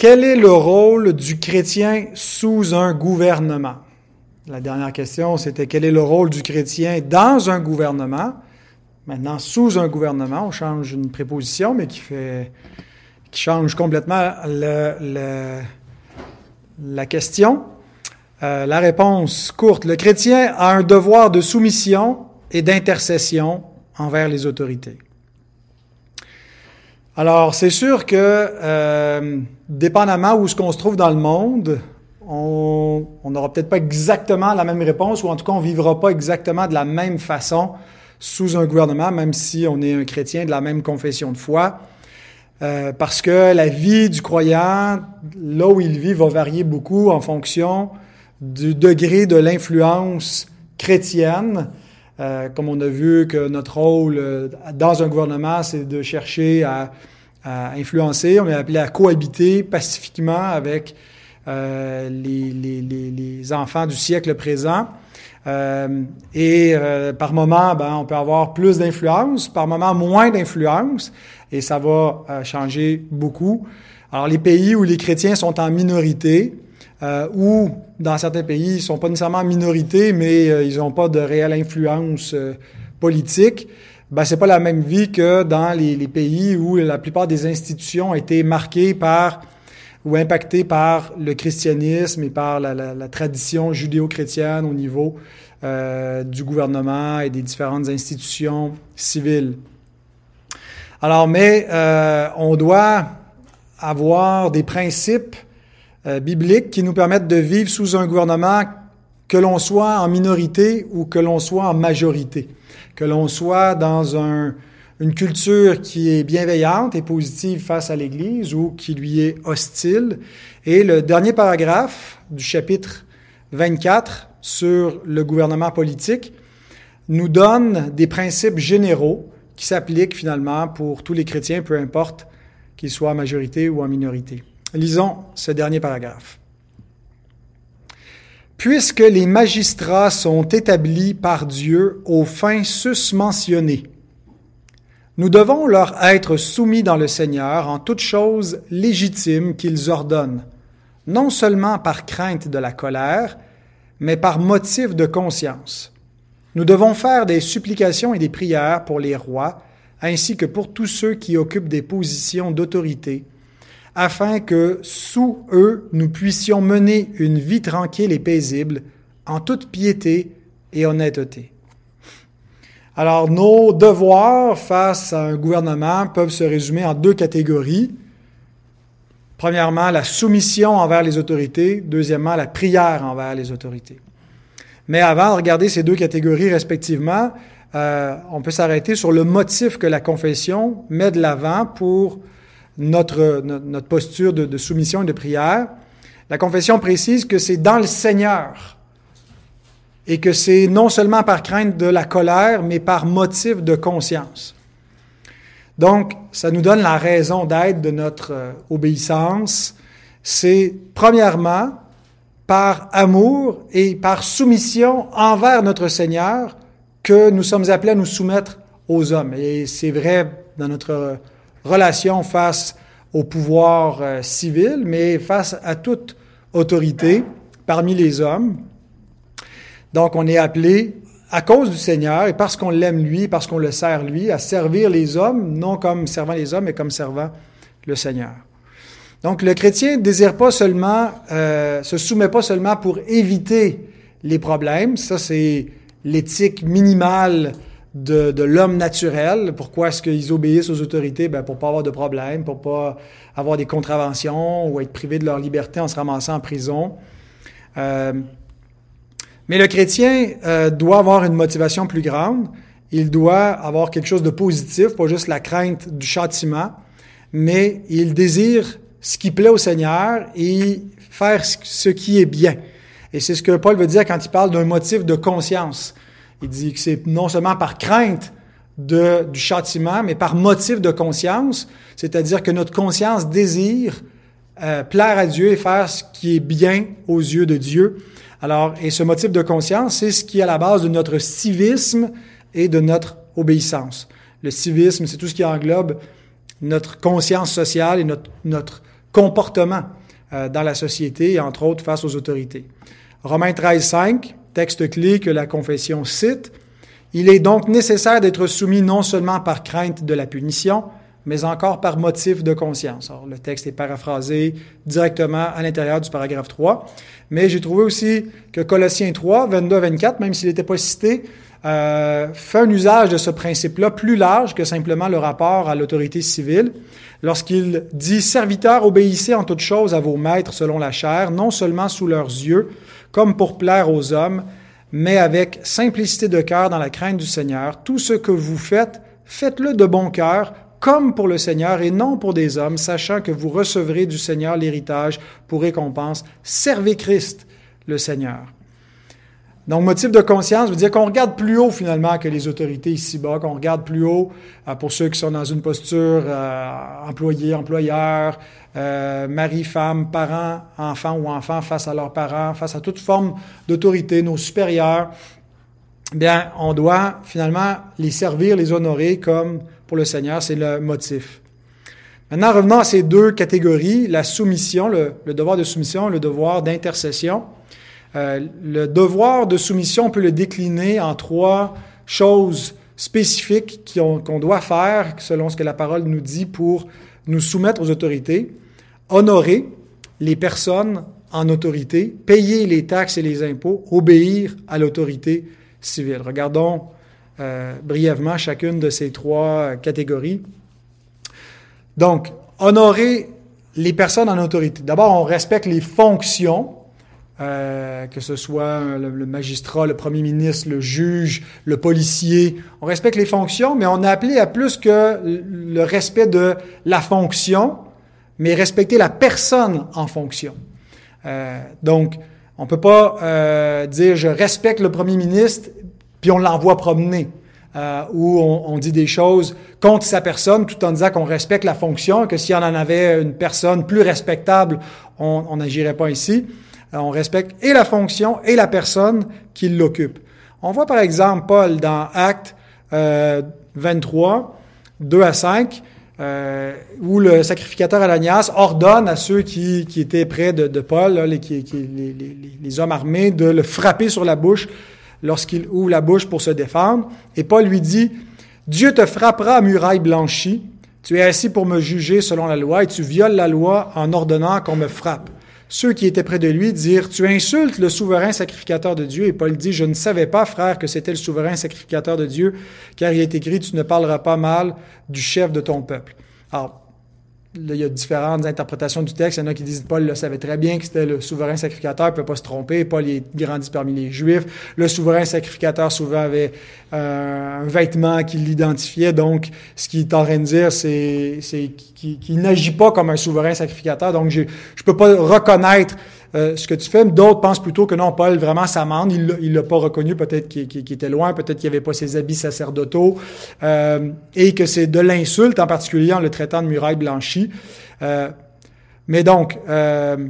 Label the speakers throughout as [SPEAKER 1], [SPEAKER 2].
[SPEAKER 1] quel est le rôle du chrétien sous un gouvernement? La dernière question, c'était quel est le rôle du chrétien dans un gouvernement? Maintenant, sous un gouvernement, on change une préposition, mais qui fait, qui change complètement la question. Euh, la réponse courte, le chrétien a un devoir de soumission et d'intercession envers les autorités. Alors, c'est sûr que, euh, dépendamment où ce qu'on se trouve dans le monde, on n'aura peut-être pas exactement la même réponse, ou en tout cas, on vivra pas exactement de la même façon sous un gouvernement, même si on est un chrétien de la même confession de foi. Euh, parce que la vie du croyant, là où il vit, va varier beaucoup en fonction du degré de l'influence chrétienne. Euh, comme on a vu que notre rôle euh, dans un gouvernement, c'est de chercher à, influencer, on est appelé à cohabiter pacifiquement avec euh, les, les, enfants du siècle présent. Et par moment, ben, on peut avoir plus d'influence, par moment moins d'influence, et ça va changer beaucoup. Alors les pays où les chrétiens sont en minorité, euh, ou dans certains pays, ils sont pas nécessairement en minorité, mais euh, ils n'ont pas de réelle influence euh, politique. Ben, c'est pas la même vie que dans les, pays où la plupart des institutions ont été marquées par ou impactées par le christianisme et par la, la, tradition judéo-chrétienne au niveau euh, du gouvernement et des différentes institutions civiles. Alors, mais on doit avoir des principes euh, qui nous permettent de vivre sous un gouvernement que l'on soit en minorité ou que l'on soit en majorité, que l'on soit dans un, une culture qui est bienveillante et positive face à l'Église ou qui lui est hostile. Et le dernier paragraphe du chapitre 24 sur le gouvernement politique nous donne des principes généraux qui s'appliquent finalement pour tous les chrétiens, peu importe qu'ils soient en majorité ou en minorité. Lisons ce dernier paragraphe. Puisque les magistrats sont établis par Dieu aux fins susmentionnées, nous devons leur être soumis dans le Seigneur en toutes choses légitimes qu'ils ordonnent, non seulement par crainte de la colère, mais par motif de conscience. Nous devons faire des supplications et des prières pour les rois, ainsi que pour tous ceux qui occupent des positions d'autorité, afin que sous eux nous puissions mener une vie tranquille et paisible, en toute piété et honnêteté. Alors nos devoirs face à un gouvernement peuvent se résumer en deux catégories. Premièrement, la soumission envers les autorités. Deuxièmement, la prière envers les autorités. Mais avant de regarder ces deux catégories respectivement, euh, on peut s'arrêter sur le motif que la confession met de l'avant pour notre, notre posture de, soumission et de prière. La confession précise que c'est dans le Seigneur et que c'est non seulement par crainte de la colère, mais par motif de conscience. Donc, ça nous donne la raison d'être de notre euh, obéissance. C'est premièrement par amour et par soumission envers notre Seigneur que nous sommes appelés à nous soumettre aux hommes. Et c'est vrai dans notre relation face au pouvoir euh, civil, mais face à toute autorité parmi les hommes. Donc, on est appelé, à cause du Seigneur et parce qu'on l'aime lui, parce qu'on le sert lui, à servir les hommes, non comme servant les hommes, mais comme servant le Seigneur. Donc, le chrétien ne désire pas seulement, euh, se soumet pas seulement pour éviter les problèmes. Ça, c'est l'éthique minimale de, de l'homme naturel. Pourquoi est-ce qu'ils obéissent aux autorités? Ben, pour pas avoir de problèmes, pour pas avoir des contraventions ou être privés de leur liberté en se ramassant en prison. Euh, mais le chrétien euh, doit avoir une motivation plus grande. Il doit avoir quelque chose de positif, pas juste la crainte du châtiment, mais il désire ce qui plaît au Seigneur et faire ce qui est bien. Et c'est ce que Paul veut dire quand il parle d'un motif de conscience. Il dit que c'est non seulement par crainte du châtiment, mais par motif de conscience, c'est-à-dire que notre conscience désire euh, plaire à Dieu et faire ce qui est bien aux yeux de Dieu. Alors, et ce motif de conscience, c'est ce qui est à la base de notre civisme et de notre obéissance. Le civisme, c'est tout ce qui englobe notre conscience sociale et notre, comportement dans la société entre autres face aux autorités. Romains 13, 5, texte clé que la confession cite, il est donc nécessaire d'être soumis non seulement par crainte de la punition, mais encore par motif de conscience. Le texte est paraphrasé directement à l'intérieur du paragraphe 3, mais j'ai trouvé aussi que Colossiens 3, 22 24, même s'il n'était pas cité, euh, fait un usage de ce principe-là plus large que simplement le rapport à l'autorité civile, lorsqu'il dit Serviteurs, obéissez en toutes choses à vos maîtres selon la chair, non seulement sous leurs yeux, comme pour plaire aux hommes, mais avec simplicité de cœur dans la crainte du Seigneur. Tout ce que vous faites, faites-le de bon cœur, comme pour le Seigneur et non pour des hommes, sachant que vous recevrez du Seigneur l'héritage pour récompense. Servez Christ, le Seigneur. Donc, motif de conscience veut dire qu'on regarde plus haut finalement que les autorités ici-bas, qu'on regarde plus haut euh, pour ceux qui sont dans une posture euh, employé, employeur, euh, mari, femme, parent, enfant ou enfant face à leurs parents, face à toute forme d'autorité, nos supérieurs. Bien, on doit finalement les servir, les honorer comme pour le Seigneur, c'est le motif. Maintenant, revenons à ces deux catégories, la soumission, le, devoir de soumission, le devoir d'intercession. Euh, le devoir de soumission, on peut le décliner en trois choses spécifiques qu'on doit faire selon ce que la parole nous dit pour nous soumettre aux autorités, honorer les personnes en autorité, payer les taxes et les impôts, obéir à l'autorité civile. Regardons euh, brièvement chacune de ces trois catégories. Donc, honorer les personnes en autorité. D'abord, on respecte les fonctions, euh, que ce soit le, magistrat, le premier ministre, le juge, le policier. On respecte les fonctions, mais on a appelé à plus que le respect de la fonction, mais respecter la personne en fonction. Euh, donc, on peut pas euh, dire je respecte le premier ministre puis on l'envoie promener. Euh, où on, dit des choses contre sa personne tout en disant qu'on respecte la fonction, que si on en avait une personne plus respectable, on n'agirait pas ainsi. Euh, on respecte et la fonction et la personne qui l'occupe. On voit par exemple Paul dans Acte euh, 23, 2 à 5, euh, où le sacrificateur Ananias ordonne à ceux qui, qui étaient près de, Paul, les, les hommes armés, de le frapper sur la bouche lorsqu'il ouvre la bouche pour se défendre. Et Paul lui dit, Dieu te frappera à muraille blanchie. Tu es assis pour me juger selon la loi et tu violes la loi en ordonnant qu'on me frappe. Ceux qui étaient près de lui dirent, Tu insultes le souverain sacrificateur de Dieu. Et Paul dit, Je ne savais pas, frère, que c'était le souverain sacrificateur de Dieu, car il est écrit, Tu ne parleras pas mal du chef de ton peuple. Alors, il y a différentes interprétations du texte. Il y en a qui disent Paul le savait très bien que c'était le souverain sacrificateur, il ne peut pas se tromper. Paul est grandi parmi les Juifs. Le souverain sacrificateur souvent avait euh, un vêtement qui l'identifiait. Donc, ce qu'il est en train de dire, c'est qu'il n'agit pas comme un souverain sacrificateur. Donc, je ne peux pas reconnaître euh, ce que tu fais. D'autres pensent plutôt que non, Paul vraiment s'amende. Il l'a pas reconnu, peut-être qu'il était loin, peut-être qu'il avait pas ses habits sacerdotaux, euh, et que c'est de l'insulte, en particulier en le traitant de muraille blanchie. Euh, mais donc, le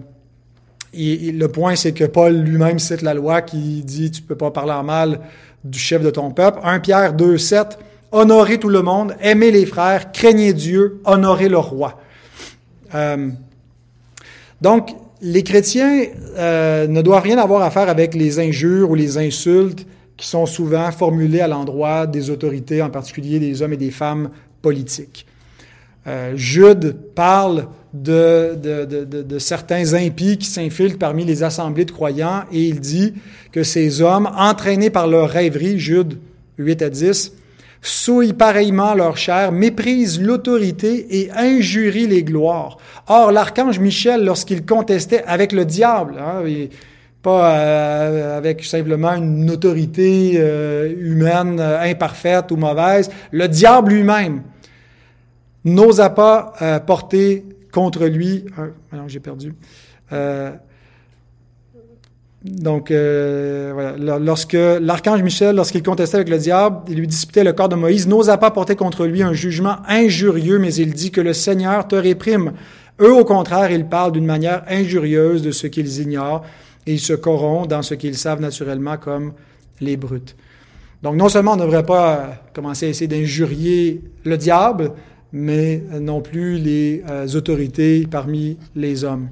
[SPEAKER 1] point, c'est que Paul lui-même cite la loi qui dit tu peux pas parler en mal du chef de ton peuple. 1 Pierre 2, 7, honorez tout le monde, aimez les frères, craignez Dieu, honorez le roi. donc, les chrétiens euh, ne doivent rien avoir à faire avec les injures ou les insultes qui sont souvent formulées à l'endroit des autorités, en particulier des hommes et des femmes politiques. Euh, Jude parle de, de, certains impies qui s'infiltrent parmi les assemblées de croyants et il dit que ces hommes, entraînés par leur rêverie, Jude 8 à 10, souillent pareillement leur chair, méprisent l'autorité et injurient les gloires. Or, l'archange Michel, lorsqu'il contestait avec le diable, hein, pas euh, avec simplement une autorité euh, humaine euh, imparfaite ou mauvaise, le diable lui-même n'osa pas porter contre lui, un, j'ai perdu, donc, euh, voilà. Lorsque l'archange Michel, lorsqu'il contestait avec le diable, il lui disputait le corps de Moïse, n'osa pas porter contre lui un jugement injurieux, mais il dit que le Seigneur te réprime. Eux, au contraire, ils parlent d'une manière injurieuse de ce qu'ils ignorent et ils se corrompent dans ce qu'ils savent naturellement comme les brutes. Donc, non seulement on ne devrait pas commencer à essayer d'injurier le diable, mais non plus les autorités parmi les hommes.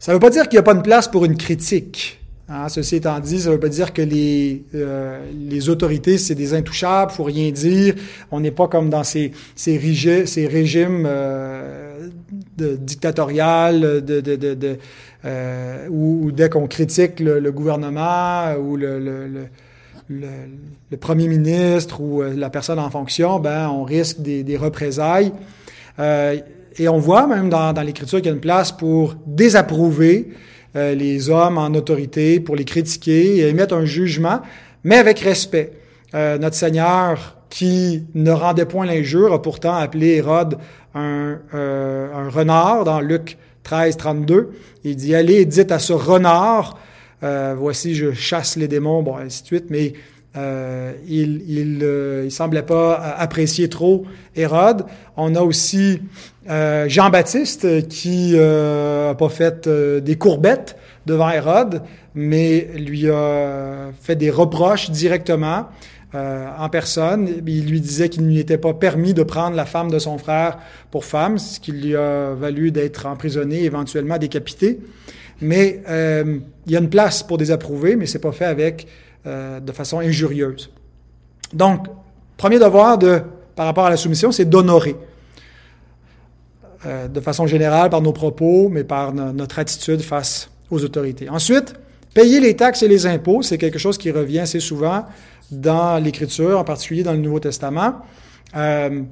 [SPEAKER 1] Ça ne veut pas dire qu'il n'y a pas de place pour une critique. Hein, ceci étant dit, ça ne veut pas dire que les, euh, les autorités, c'est des intouchables, faut rien dire. On n'est pas comme dans ces, ces, régimes euh, de, dictatorial de, de, de, euh, où, dès qu'on critique le, gouvernement ou le, le, le, le, premier ministre ou euh, la personne en fonction, ben on risque des, des représailles. Euh, et on voit même dans, dans l'Écriture qu'il y a une place pour désapprouver euh, les hommes en autorité, pour les critiquer et émettre un jugement, mais avec respect. Euh, notre Seigneur, qui ne rendait point l'injure, a pourtant appelé Hérode un, euh, un renard dans Luc 13, 32. Il dit, allez, dites à ce renard, voici, je chasse les démons, bon, ainsi de suite, mais euh, il, il, il, semblait pas apprécier trop Hérode. On a aussi euh, Jean-Baptiste qui euh, a pas fait euh, des courbettes devant Hérode, mais lui a fait des reproches directement euh, en personne. Il lui disait qu'il ne lui était pas permis de prendre la femme de son frère pour femme, ce qui lui a valu d'être emprisonné, éventuellement décapité. Mais il y a une place pour désapprouver, mais c'est pas fait avec euh, de façon injurieuse. Donc, premier devoir de, par rapport à la soumission, c'est d'honorer. Euh, de façon générale par nos propos, mais par notre attitude face aux autorités. Ensuite, payer les taxes et les impôts, c'est quelque chose qui revient assez souvent dans l'Écriture, en particulier dans le Nouveau Testament. Euh,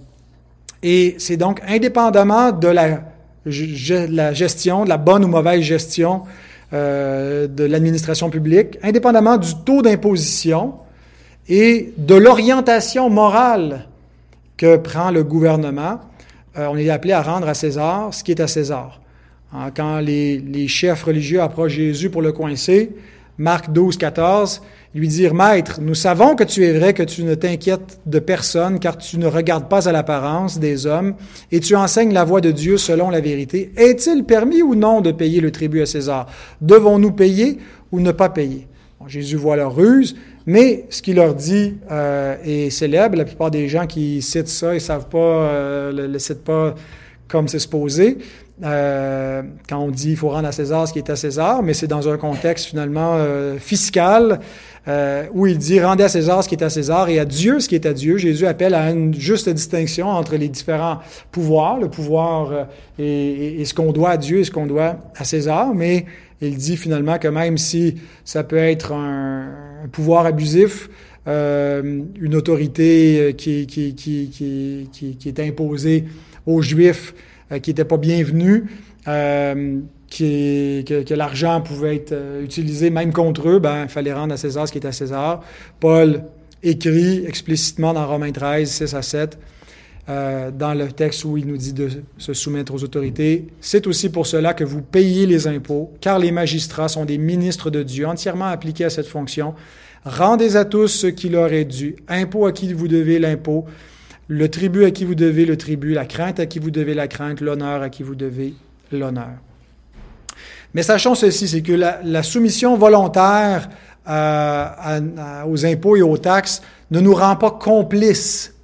[SPEAKER 1] et c'est donc indépendamment de la, gestion, de la bonne ou mauvaise gestion euh, de l'administration publique, indépendamment du taux d'imposition et de l'orientation morale que prend le gouvernement, euh, on est appelé à rendre à César ce qui est à César. Hein, quand les, les chefs religieux approchent Jésus pour le coincer, Marc 12, 14, lui dire, Maître, nous savons que tu es vrai, que tu ne t'inquiètes de personne, car tu ne regardes pas à l'apparence des hommes, et tu enseignes la voie de Dieu selon la vérité. Est-il permis ou non de payer le tribut à César? Devons-nous payer ou ne pas payer? Jésus voit leur ruse, mais ce qu'il leur dit euh, est célèbre. La plupart des gens qui citent ça, ils savent pas, euh, le, le citent pas comme c'est supposé. Euh, quand on dit il faut rendre à César ce qui est à César, mais c'est dans un contexte finalement euh, fiscal euh, où il dit rendez à César ce qui est à César et à Dieu ce qui est à Dieu. Jésus appelle à une juste distinction entre les différents pouvoirs, le pouvoir euh, et, ce qu'on doit à Dieu et ce qu'on doit à César, mais il dit finalement que même si ça peut être un, pouvoir abusif, euh, une autorité qui, qui, est imposée aux Juifs, qui n'étaient pas bienvenus, euh, que l'argent pouvait être euh, utilisé même contre eux, ben, il fallait rendre à César ce qui est à César. Paul écrit explicitement dans Romains 13, 6 à 7, euh, dans le texte où il nous dit de se soumettre aux autorités. C'est aussi pour cela que vous payez les impôts, car les magistrats sont des ministres de Dieu entièrement appliqués à cette fonction. Rendez à tous ce qui leur est dû, impôt à qui vous devez l'impôt, le tribut à qui vous devez le tribut, la crainte à qui vous devez la crainte, l'honneur à qui vous devez l'honneur. Mais sachons ceci, c'est que la, soumission volontaire euh, aux impôts et aux taxes ne nous rend pas complices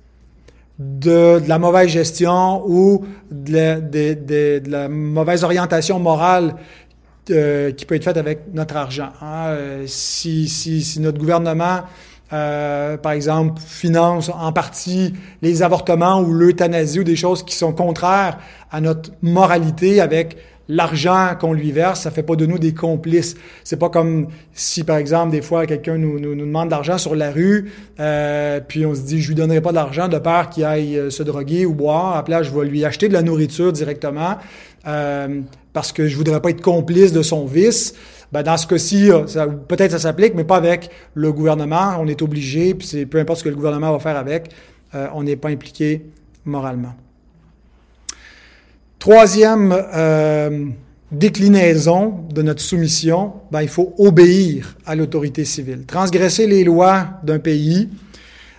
[SPEAKER 1] de, la mauvaise gestion ou de la, mauvaise orientation morale euh, qui peut être faite avec notre argent. Hein. Euh, si, notre gouvernement par exemple, finance en partie les avortements ou l'euthanasie ou des choses qui sont contraires à notre moralité avec l'argent qu'on lui verse, ça fait pas de nous des complices. C'est pas comme si, par exemple, des fois, quelqu'un nous, nous, nous demande d'argent sur la rue, euh, puis on se dit, je lui donnerai pas d'argent de peur qu'il aille euh, se droguer ou boire. À je vais lui acheter de la nourriture directement euh, parce que je voudrais pas être complice de son vice. Ben, dans ce cas-ci, peut-être ça s'applique, mais pas avec le gouvernement. On est obligé, puis c'est peu importe ce que le gouvernement va faire avec, euh, on n'est pas impliqué moralement. Troisième euh, déclinaison de notre soumission, ben, il faut obéir à l'autorité civile. Transgresser les lois d'un pays,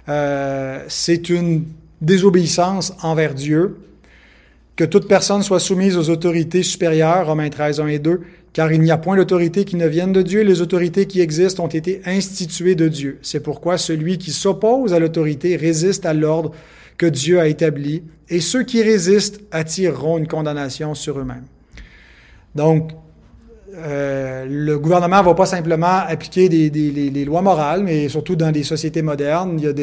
[SPEAKER 1] euh, c'est une désobéissance envers Dieu. Que toute personne soit soumise aux autorités supérieures, Romains 13, 1 et 2, car il n'y a point d'autorité qui ne vienne de Dieu, les autorités qui existent ont été instituées de Dieu. C'est pourquoi celui qui s'oppose à l'autorité résiste à l'ordre que Dieu a établis, et ceux qui résistent attireront une condamnation sur eux-mêmes. Donc, euh, le gouvernement va pas simplement appliquer des, les, lois morales, mais surtout dans des sociétés modernes, il y a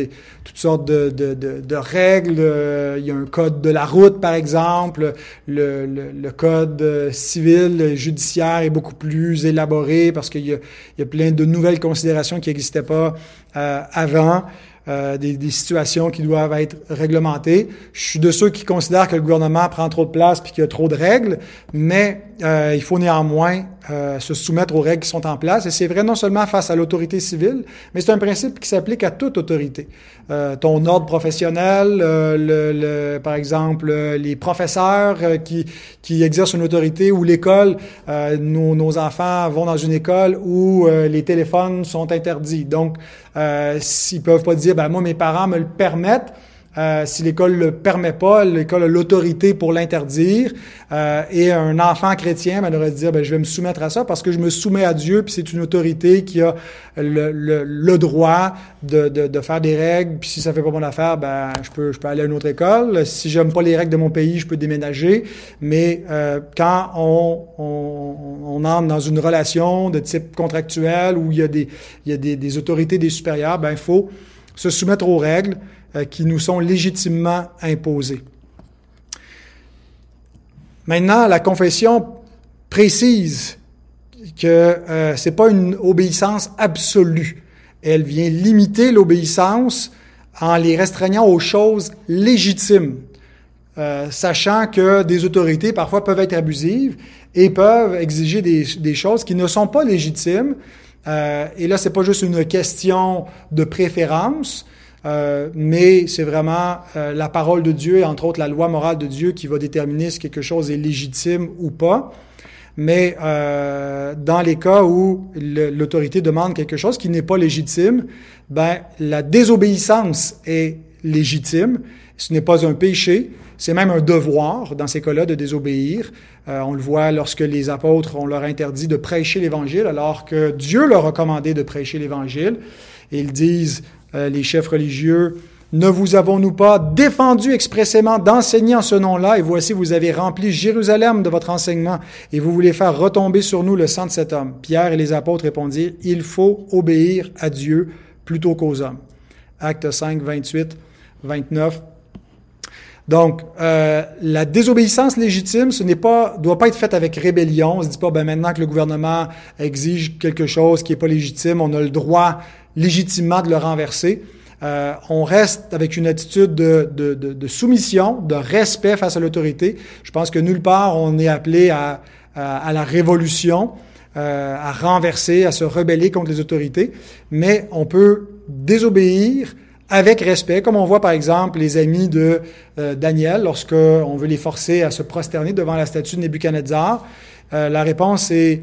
[SPEAKER 1] toutes sortes de, règles. Euh, il y a un code de la route, par exemple. Le, code civil, judiciaire est beaucoup plus élaboré parce qu'il y a, plein de nouvelles considérations qui n'existaient pas euh, avant. Euh, des, des, situations qui doivent être réglementées. Je suis de ceux qui considèrent que le gouvernement prend trop de place puis qu'il y a trop de règles, mais euh, il faut néanmoins euh, se soumettre aux règles qui sont en place. Et c'est vrai non seulement face à l'autorité civile, mais c'est un principe qui s'applique à toute autorité. Euh, ton ordre professionnel, euh, le, le, par exemple, les professeurs qui, qui exercent une autorité ou l'école, nos, nos, enfants vont dans une école où les téléphones sont interdits. Donc, s'ils peuvent pas dire, ben moi mes parents me le permettent, euh, si l'école le permet pas, l'école a l'autorité pour l'interdire. Euh, et un enfant chrétien ben, devrait dire, ben, je vais me soumettre à ça parce que je me soumets à Dieu, puis c'est une autorité qui a le, le, le droit de, de, de, faire des règles. Puis si ça fait pas mon affaire, ben, je peux, je peux aller à une autre école. Si j'aime pas les règles de mon pays, je peux déménager. Mais euh, quand on, on, on, entre dans une relation de type contractuel où il y a des, il y a des, des autorités, des supérieurs, ben, il faut se soumettre aux règles. Euh, qui nous sont légitimement imposées. Maintenant, la confession précise que euh, c'est pas une obéissance absolue. Elle vient limiter l'obéissance en les restreignant aux choses légitimes, euh, sachant que des autorités parfois peuvent être abusives et peuvent exiger des, des choses qui ne sont pas légitimes. Euh, et là, c'est pas juste une question de préférence, euh, mais c'est vraiment euh, la parole de Dieu et entre autres la loi morale de Dieu qui va déterminer si quelque chose est légitime ou pas. Mais euh, dans les cas où l'autorité demande quelque chose qui n'est pas légitime, ben la désobéissance est légitime. Ce n'est pas un péché, c'est même un devoir dans ces cas-là de désobéir. Euh, on le voit lorsque les apôtres on leur interdit de prêcher l'Évangile alors que Dieu leur a commandé de prêcher l'Évangile. Ils disent euh, les chefs religieux, ne vous avons-nous pas défendu expressément d'enseigner en ce nom-là, et voici, vous avez rempli Jérusalem de votre enseignement, et vous voulez faire retomber sur nous le sang de cet homme. Pierre et les apôtres répondirent, il faut obéir à Dieu plutôt qu'aux hommes. Acte 5, 28, 29. Donc, euh, la désobéissance légitime, ce n'est pas, doit pas être faite avec rébellion. On se dit pas, ben maintenant que le gouvernement exige quelque chose qui est pas légitime, on a le droit légitimement de le renverser. Euh, on reste avec une attitude de, de, de, de soumission, de respect face à l'autorité. Je pense que nulle part on est appelé à, à, à la révolution, euh, à renverser, à se rebeller contre les autorités, mais on peut désobéir avec respect, comme on voit par exemple les amis de euh, Daniel, lorsqu'on veut les forcer à se prosterner devant la statue de Nebuchadnezzar. Euh, la réponse est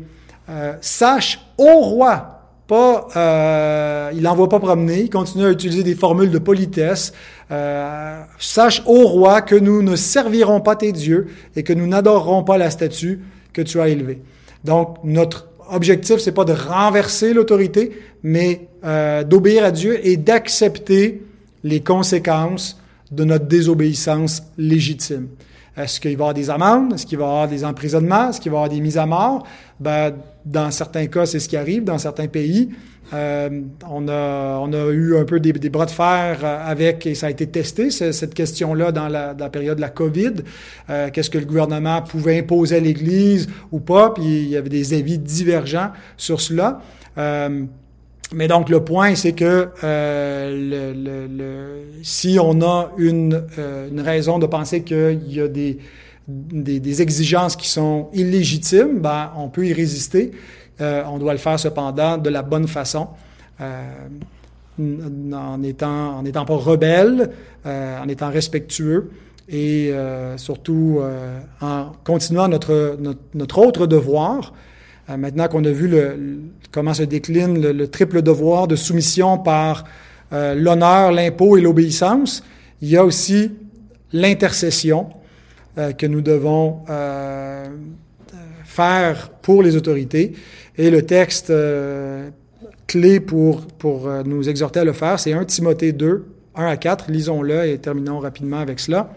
[SPEAKER 1] euh, Sache, ô roi, pas, euh, il n'envoie pas promener, il continue à utiliser des formules de politesse. Euh, sache, ô roi, que nous ne servirons pas tes dieux et que nous n'adorerons pas la statue que tu as élevée. Donc, notre objectif, c'est pas de renverser l'autorité, mais euh, d'obéir à Dieu et d'accepter les conséquences de notre désobéissance légitime. Est-ce qu'il va y avoir des amendes? Est-ce qu'il va y avoir des emprisonnements? Est-ce qu'il va y avoir des mises à mort? Ben, dans certains cas, c'est ce qui arrive. Dans certains pays, euh, on, a, on a eu un peu des, bras de fer avec, et ça a été testé, cette question-là dans la, période de la COVID. Euh, Qu'est-ce que le gouvernement pouvait imposer à l'Église ou pas? Puis il y avait des avis divergents sur cela. Euh, mais donc le point, c'est que euh, le, le, si on a une, euh, une raison de penser qu'il y a des, des, des, exigences qui sont illégitimes, ben, on peut y résister. Euh, on doit le faire cependant de la bonne façon, euh, en étant en n'étant pas rebelle, euh, en étant respectueux et surtout en continuant notre, notre, notre autre devoir, euh, maintenant qu'on a vu le, comment se décline le, triple devoir de soumission par euh, l'honneur, l'impôt et l'obéissance, il y a aussi l'intercession euh, que nous devons euh, faire pour les autorités. Et le texte clé pour, pour nous exhorter à le faire, c'est 1 Timothée 2, 1 à 4, lisons-le et terminons rapidement avec cela.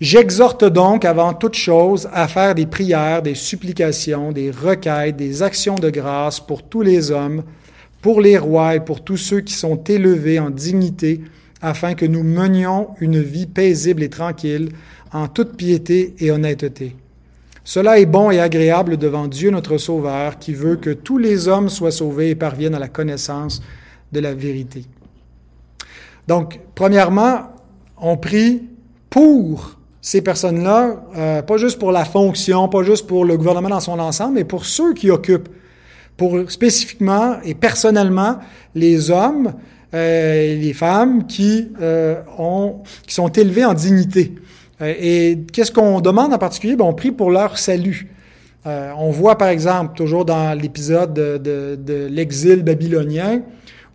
[SPEAKER 1] J'exhorte donc avant toute chose à faire des prières, des supplications, des requêtes, des actions de grâce pour tous les hommes, pour les rois et pour tous ceux qui sont élevés en dignité, afin que nous menions une vie paisible et tranquille, en toute piété et honnêteté. Cela est bon et agréable devant Dieu notre Sauveur, qui veut que tous les hommes soient sauvés et parviennent à la connaissance de la vérité. Donc, premièrement, on prie pour ces personnes-là, euh, pas juste pour la fonction, pas juste pour le gouvernement dans son ensemble, mais pour ceux qui occupent, pour spécifiquement et personnellement les hommes euh, et les femmes qui, euh, ont, qui sont élevés en dignité. et qu'est-ce qu'on demande en particulier? Ben, on prie pour leur salut. on voit par exemple, toujours dans l'épisode de, de, de l'exil babylonien,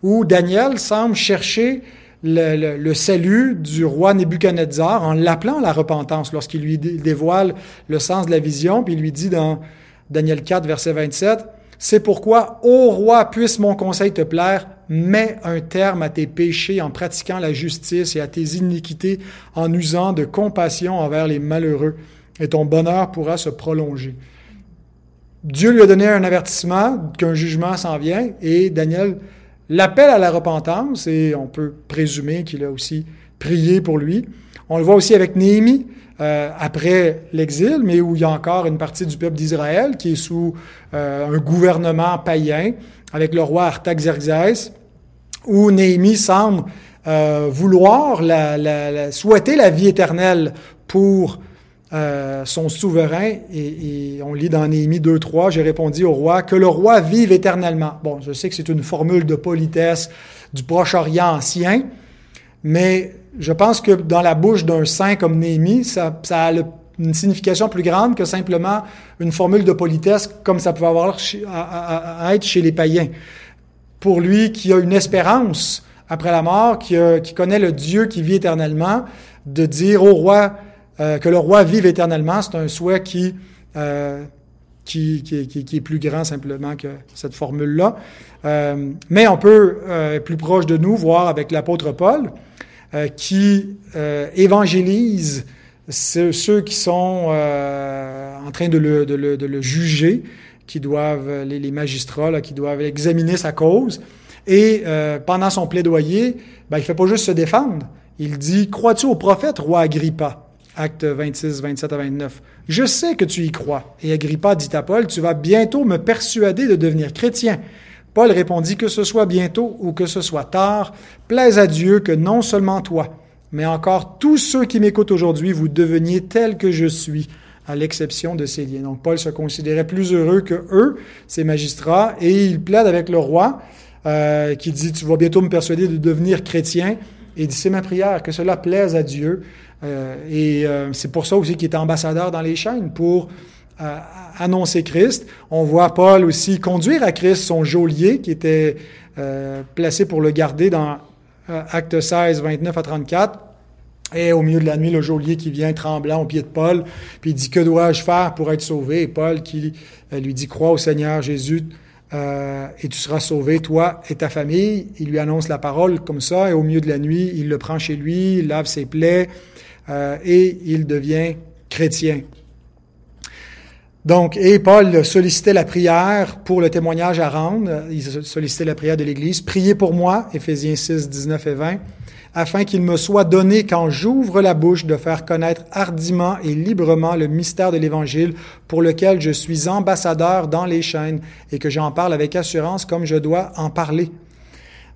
[SPEAKER 1] où Daniel semble chercher le, salut du roi Nebuchadnezzar en l'appelant la repentance lorsqu'il lui dévoile le sens de la vision, puis il lui dit dans Daniel 4, verset 27, C'est pourquoi, ô roi, puisse mon conseil te plaire, mets un terme à tes péchés en pratiquant la justice et à tes iniquités en usant de compassion envers les malheureux, et ton bonheur pourra se prolonger. Dieu lui a donné un avertissement qu'un jugement s'en vient, et Daniel l'appel à la repentance, et on peut présumer qu'il a aussi prié pour lui. On le voit aussi avec Néhémie, euh, après l'exil, mais où il y a encore une partie du peuple d'Israël qui est sous euh, un gouvernement païen, avec le roi Artaxerxès, où Néhémie semble euh, vouloir souhaiter la vie éternelle pour euh, son souverain, et, on lit dans Néhémie 2.3, j'ai répondu au roi, que le roi vive éternellement. Bon, je sais que c'est une formule de politesse du Proche-Orient ancien, mais je pense que dans la bouche d'un saint comme Néhémie, ça, a une signification plus grande que simplement une formule de politesse comme ça pouvait avoir à, être chez les païens. Pour lui qui a une espérance après la mort, qui connaît le Dieu qui vit éternellement, de dire au roi, euh, que le roi vive éternellement, c'est un souhait qui, euh, qui, qui, qui, est plus grand simplement que cette formule-là. Euh, mais on peut, euh, plus proche de nous, voir avec l'apôtre Paul, euh, qui évangélise ceux, ceux, qui sont en train de le, de le, de le, juger, qui doivent, les, magistrats, là, qui doivent examiner sa cause. Et pendant son plaidoyer, ben, il fait pas juste se défendre. Il dit, crois-tu au prophète, roi Agrippa? Acte 26, 27 à 29. Je sais que tu y crois. Et Agrippa dit à Paul, tu vas bientôt me persuader de devenir chrétien. Paul répondit que ce soit bientôt ou que ce soit tard, plaise à Dieu que non seulement toi, mais encore tous ceux qui m'écoutent aujourd'hui, vous deveniez tels que je suis, à l'exception de ces liens. Donc Paul se considérait plus heureux que eux, ces magistrats, et il plaide avec le roi, euh, qui dit, tu vas bientôt me persuader de devenir chrétien. Et il dit, c'est ma prière, que cela plaise à Dieu. Euh, et euh, c'est pour ça aussi qu'il est ambassadeur dans les chaînes, pour euh, annoncer Christ. On voit Paul aussi conduire à Christ son geôlier qui était placé pour le garder dans Acte 16, 29 à 34. Et au milieu de la nuit, le geôlier qui vient tremblant au pied de Paul, puis il dit, que dois-je faire pour être sauvé? Et Paul qui lui dit, crois au Seigneur Jésus et tu seras sauvé, toi et ta famille. Il lui annonce la parole comme ça, et au milieu de la nuit, il le prend chez lui, il lave ses plaies, euh, et il devient chrétien. Donc, et Paul sollicitait la prière pour le témoignage à rendre. Il sollicitait la prière de l'Église. Priez pour moi, Éphésiens 6, 19 et 20, afin qu'il me soit donné, quand j'ouvre la bouche, de faire connaître hardiment et librement le mystère de l'Évangile pour lequel je suis ambassadeur dans les chaînes et que j'en parle avec assurance comme je dois en parler.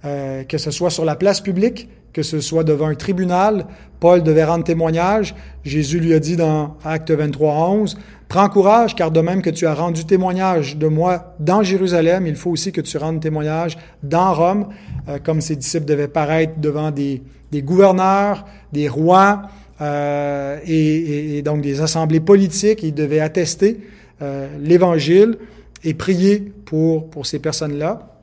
[SPEAKER 1] Euh, que ce soit sur la place publique, que ce soit devant un tribunal, Paul devait rendre témoignage. Jésus lui a dit dans Acte 23, 11, Prends courage, car de même que tu as rendu témoignage de moi dans Jérusalem, il faut aussi que tu rendes témoignage dans Rome, euh, comme ses disciples devaient paraître devant des, des gouverneurs, des rois euh, et, et, donc des assemblées politiques. Ils devaient attester euh, l'Évangile et prier pour, pour ces personnes-là.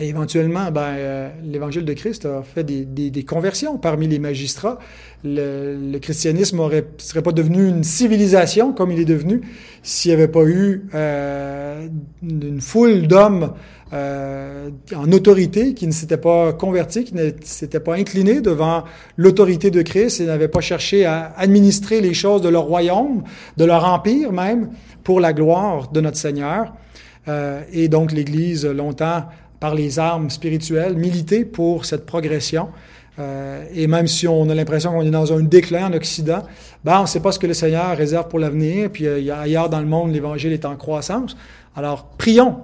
[SPEAKER 1] Et éventuellement, ben, euh, l'évangile de Christ a fait des, des, conversions parmi les magistrats. Le, christianisme ne serait pas devenu une civilisation comme il est devenu s'il n'y avait pas eu euh, une foule d'hommes euh, en autorité qui ne s'étaient pas convertis, qui ne s'étaient pas inclinés devant l'autorité de Christ et n'avaient pas cherché à administrer les choses de leur royaume, de leur empire même, pour la gloire de notre Seigneur. Euh, et donc l'Église, longtemps, par les armes spirituelles, milité pour cette progression. Euh, et même si on a l'impression qu'on est dans un déclin en Occident, ben, on ne sait pas ce que le Seigneur réserve pour l'avenir. Puis euh, ailleurs dans le monde, l'Évangile est en croissance. Alors, prions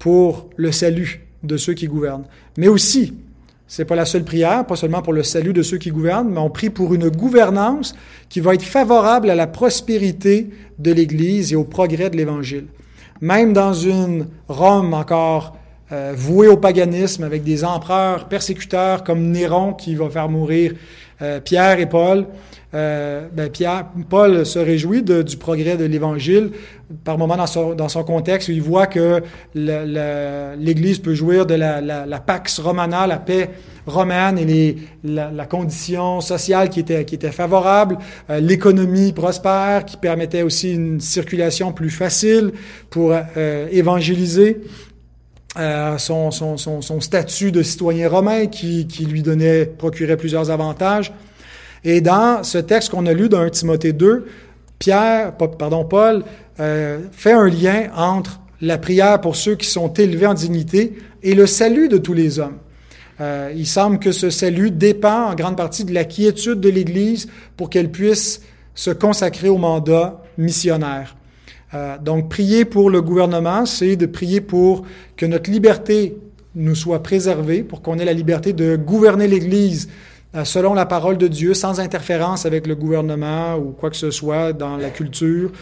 [SPEAKER 1] pour le salut de ceux qui gouvernent. Mais aussi, c'est pas la seule prière, pas seulement pour le salut de ceux qui gouvernent, mais on prie pour une gouvernance qui va être favorable à la prospérité de l'Église et au progrès de l'Évangile. Même dans une Rome encore euh, voué au paganisme, avec des empereurs persécuteurs comme Néron qui va faire mourir euh, Pierre et Paul. Euh, ben Pierre, Paul se réjouit du progrès de l'Évangile par moment dans son, dans son contexte il voit que l'Église peut jouir de la, la, la, pax romana, la paix romane et les, la, la, condition sociale qui était, qui était favorable, l'économie prospère qui permettait aussi une circulation plus facile pour évangéliser. Euh, son, son, son, son, statut de citoyen romain qui, qui, lui donnait, procurait plusieurs avantages. Et dans ce texte qu'on a lu dans Timothée 2, Pierre, pardon, Paul, euh, fait un lien entre la prière pour ceux qui sont élevés en dignité et le salut de tous les hommes. Euh, il semble que ce salut dépend en grande partie de la quiétude de l'Église pour qu'elle puisse se consacrer au mandat missionnaire. Euh, donc, prier pour le gouvernement, c'est de prier pour que notre liberté nous soit préservée, pour qu'on ait la liberté de gouverner l'Église euh, selon la parole de Dieu, sans interférence avec le gouvernement ou quoi que ce soit dans la culture,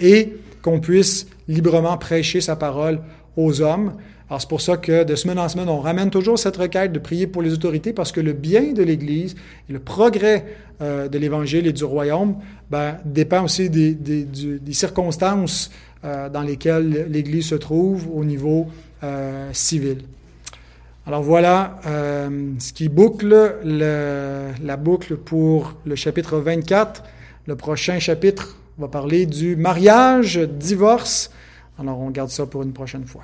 [SPEAKER 1] et qu'on puisse librement prêcher sa parole aux hommes. Alors c'est pour ça que de semaine en semaine, on ramène toujours cette requête de prier pour les autorités parce que le bien de l'Église et le progrès euh, de l'Évangile et du royaume ben, dépend aussi des, circonstances euh, dans lesquelles l'Église se trouve au niveau euh, civil. Alors voilà ce qui boucle le, la boucle pour le chapitre 24. Le prochain chapitre va parler du mariage, divorce. Alors on garde ça pour une prochaine fois.